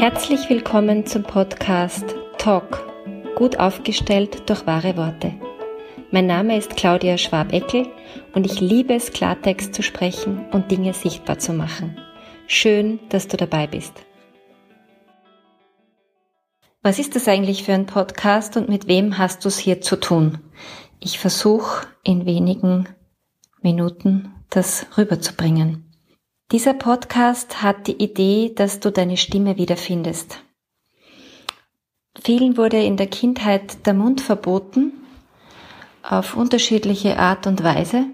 Herzlich willkommen zum Podcast Talk, gut aufgestellt durch wahre Worte. Mein Name ist Claudia Schwab-Eckel und ich liebe es, Klartext zu sprechen und Dinge sichtbar zu machen. Schön, dass du dabei bist. Was ist das eigentlich für ein Podcast und mit wem hast du es hier zu tun? Ich versuche in wenigen Minuten das rüberzubringen. Dieser Podcast hat die Idee, dass du deine Stimme wiederfindest. Vielen wurde in der Kindheit der Mund verboten, auf unterschiedliche Art und Weise,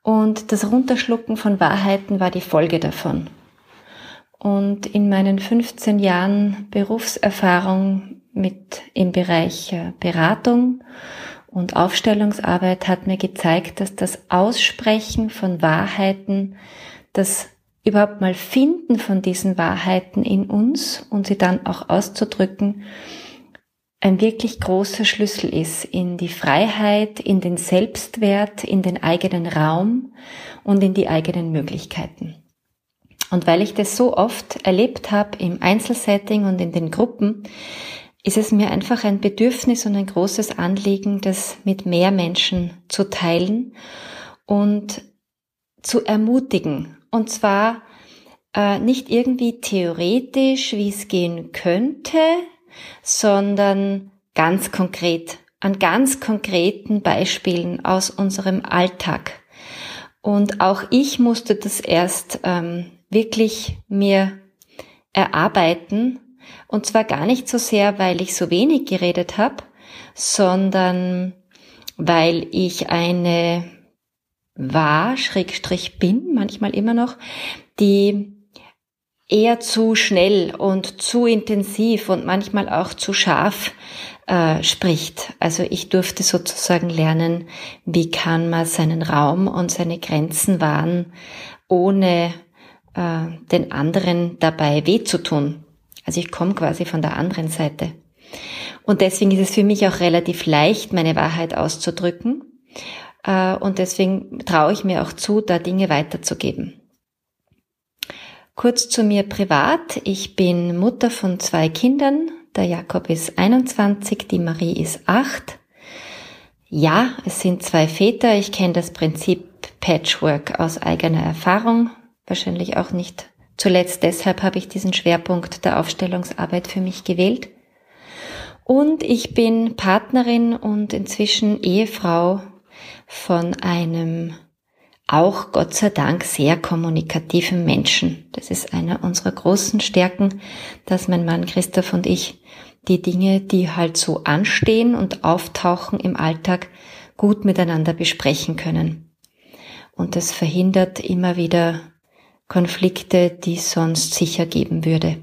und das Runterschlucken von Wahrheiten war die Folge davon. Und in meinen 15 Jahren Berufserfahrung mit im Bereich äh, Beratung und Aufstellungsarbeit hat mir gezeigt, dass das Aussprechen von Wahrheiten das überhaupt mal Finden von diesen Wahrheiten in uns und sie dann auch auszudrücken, ein wirklich großer Schlüssel ist in die Freiheit, in den Selbstwert, in den eigenen Raum und in die eigenen Möglichkeiten. Und weil ich das so oft erlebt habe im Einzelsetting und in den Gruppen, ist es mir einfach ein Bedürfnis und ein großes Anliegen, das mit mehr Menschen zu teilen und zu ermutigen und zwar äh, nicht irgendwie theoretisch, wie es gehen könnte, sondern ganz konkret, an ganz konkreten Beispielen aus unserem Alltag. Und auch ich musste das erst ähm, wirklich mir erarbeiten. Und zwar gar nicht so sehr, weil ich so wenig geredet habe, sondern weil ich eine war, Schrägstrich bin, manchmal immer noch, die eher zu schnell und zu intensiv und manchmal auch zu scharf äh, spricht. Also ich durfte sozusagen lernen, wie kann man seinen Raum und seine Grenzen wahren, ohne äh, den anderen dabei weh zu tun. Also ich komme quasi von der anderen Seite. Und deswegen ist es für mich auch relativ leicht, meine Wahrheit auszudrücken. Äh, und deswegen traue ich mir auch zu, da Dinge weiterzugeben. Kurz zu mir privat. Ich bin Mutter von zwei Kindern. Der Jakob ist 21, die Marie ist 8. Ja, es sind zwei Väter. Ich kenne das Prinzip Patchwork aus eigener Erfahrung. Wahrscheinlich auch nicht zuletzt deshalb habe ich diesen Schwerpunkt der Aufstellungsarbeit für mich gewählt. Und ich bin Partnerin und inzwischen Ehefrau von einem auch Gott sei Dank sehr kommunikativen Menschen. Das ist einer unserer großen Stärken, dass mein Mann Christoph und ich die Dinge, die halt so anstehen und auftauchen im Alltag, gut miteinander besprechen können. Und das verhindert immer wieder Konflikte, die sonst sicher geben würde.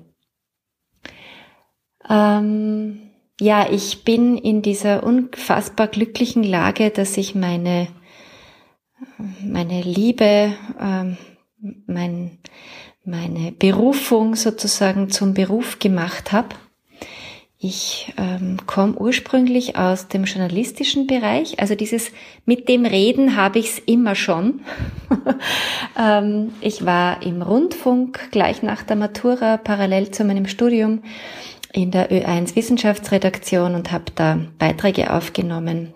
Ähm, ja, ich bin in dieser unfassbar glücklichen Lage, dass ich meine, meine Liebe, ähm, mein, meine Berufung sozusagen zum Beruf gemacht habe. Ich ähm, komme ursprünglich aus dem journalistischen Bereich, also dieses mit dem Reden habe ich es immer schon. ähm, ich war im Rundfunk gleich nach der Matura parallel zu meinem Studium in der Ö1 Wissenschaftsredaktion und habe da Beiträge aufgenommen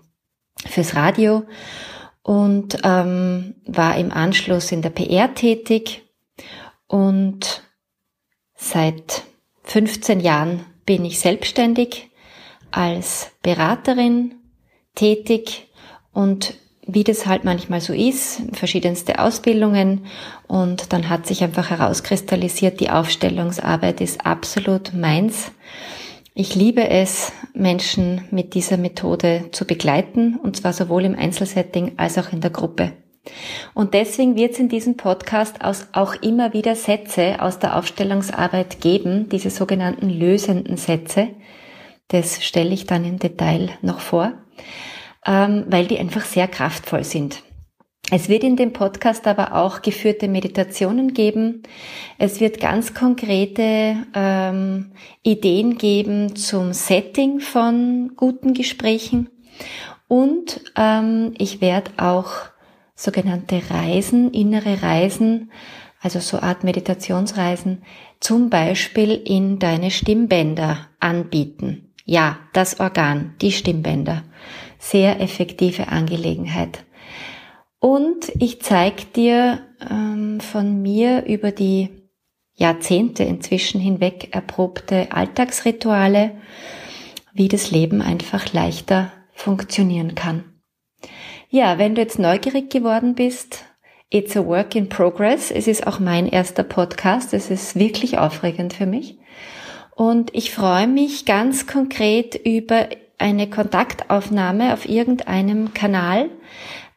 fürs Radio und ähm, war im Anschluss in der PR tätig und seit 15 Jahren bin ich selbstständig als Beraterin tätig und wie das halt manchmal so ist, verschiedenste Ausbildungen und dann hat sich einfach herauskristallisiert, die Aufstellungsarbeit ist absolut meins. Ich liebe es, Menschen mit dieser Methode zu begleiten und zwar sowohl im Einzelsetting als auch in der Gruppe. Und deswegen wird es in diesem Podcast auch immer wieder Sätze aus der Aufstellungsarbeit geben, diese sogenannten lösenden Sätze. Das stelle ich dann im Detail noch vor ähm, weil die einfach sehr kraftvoll sind. Es wird in dem Podcast aber auch geführte Meditationen geben. Es wird ganz konkrete ähm, Ideen geben zum Setting von guten Gesprächen. Und ähm, ich werde auch sogenannte Reisen, innere Reisen also so Art Meditationsreisen, zum Beispiel in deine Stimmbänder anbieten. Ja, das Organ, die Stimmbänder. Sehr effektive Angelegenheit. Und ich zeige dir ähm, von mir über die Jahrzehnte inzwischen hinweg erprobte Alltagsrituale, wie das Leben einfach leichter funktionieren kann. Ja, wenn du jetzt neugierig geworden bist, it's a work in progress. Es ist auch mein erster Podcast. Es ist wirklich aufregend für mich. Und ich freue mich ganz konkret über eine Kontaktaufnahme auf irgendeinem Kanal.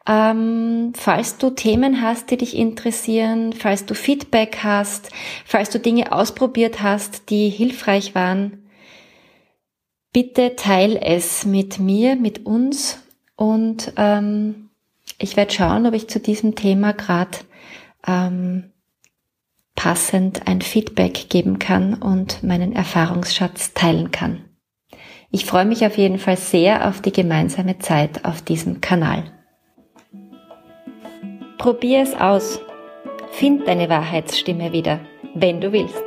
Ähm, falls du Themen hast, die dich interessieren, falls du Feedback hast, falls du Dinge ausprobiert hast, die hilfreich waren, bitte teil es mit mir, mit uns und ähm, ich werde schauen, ob ich zu diesem Thema gerade ähm, passend ein Feedback geben kann und meinen Erfahrungsschatz teilen kann. Ich freue mich auf jeden Fall sehr auf die gemeinsame Zeit auf diesem Kanal. Probier es aus. Find deine Wahrheitsstimme wieder, wenn du willst.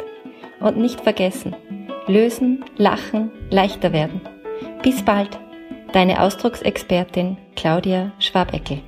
Und nicht vergessen, lösen, lachen, leichter werden. Bis bald, deine Ausdrucksexpertin Claudia Schwabeckel.